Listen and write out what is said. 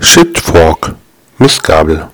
Shitfork, Mistgabel.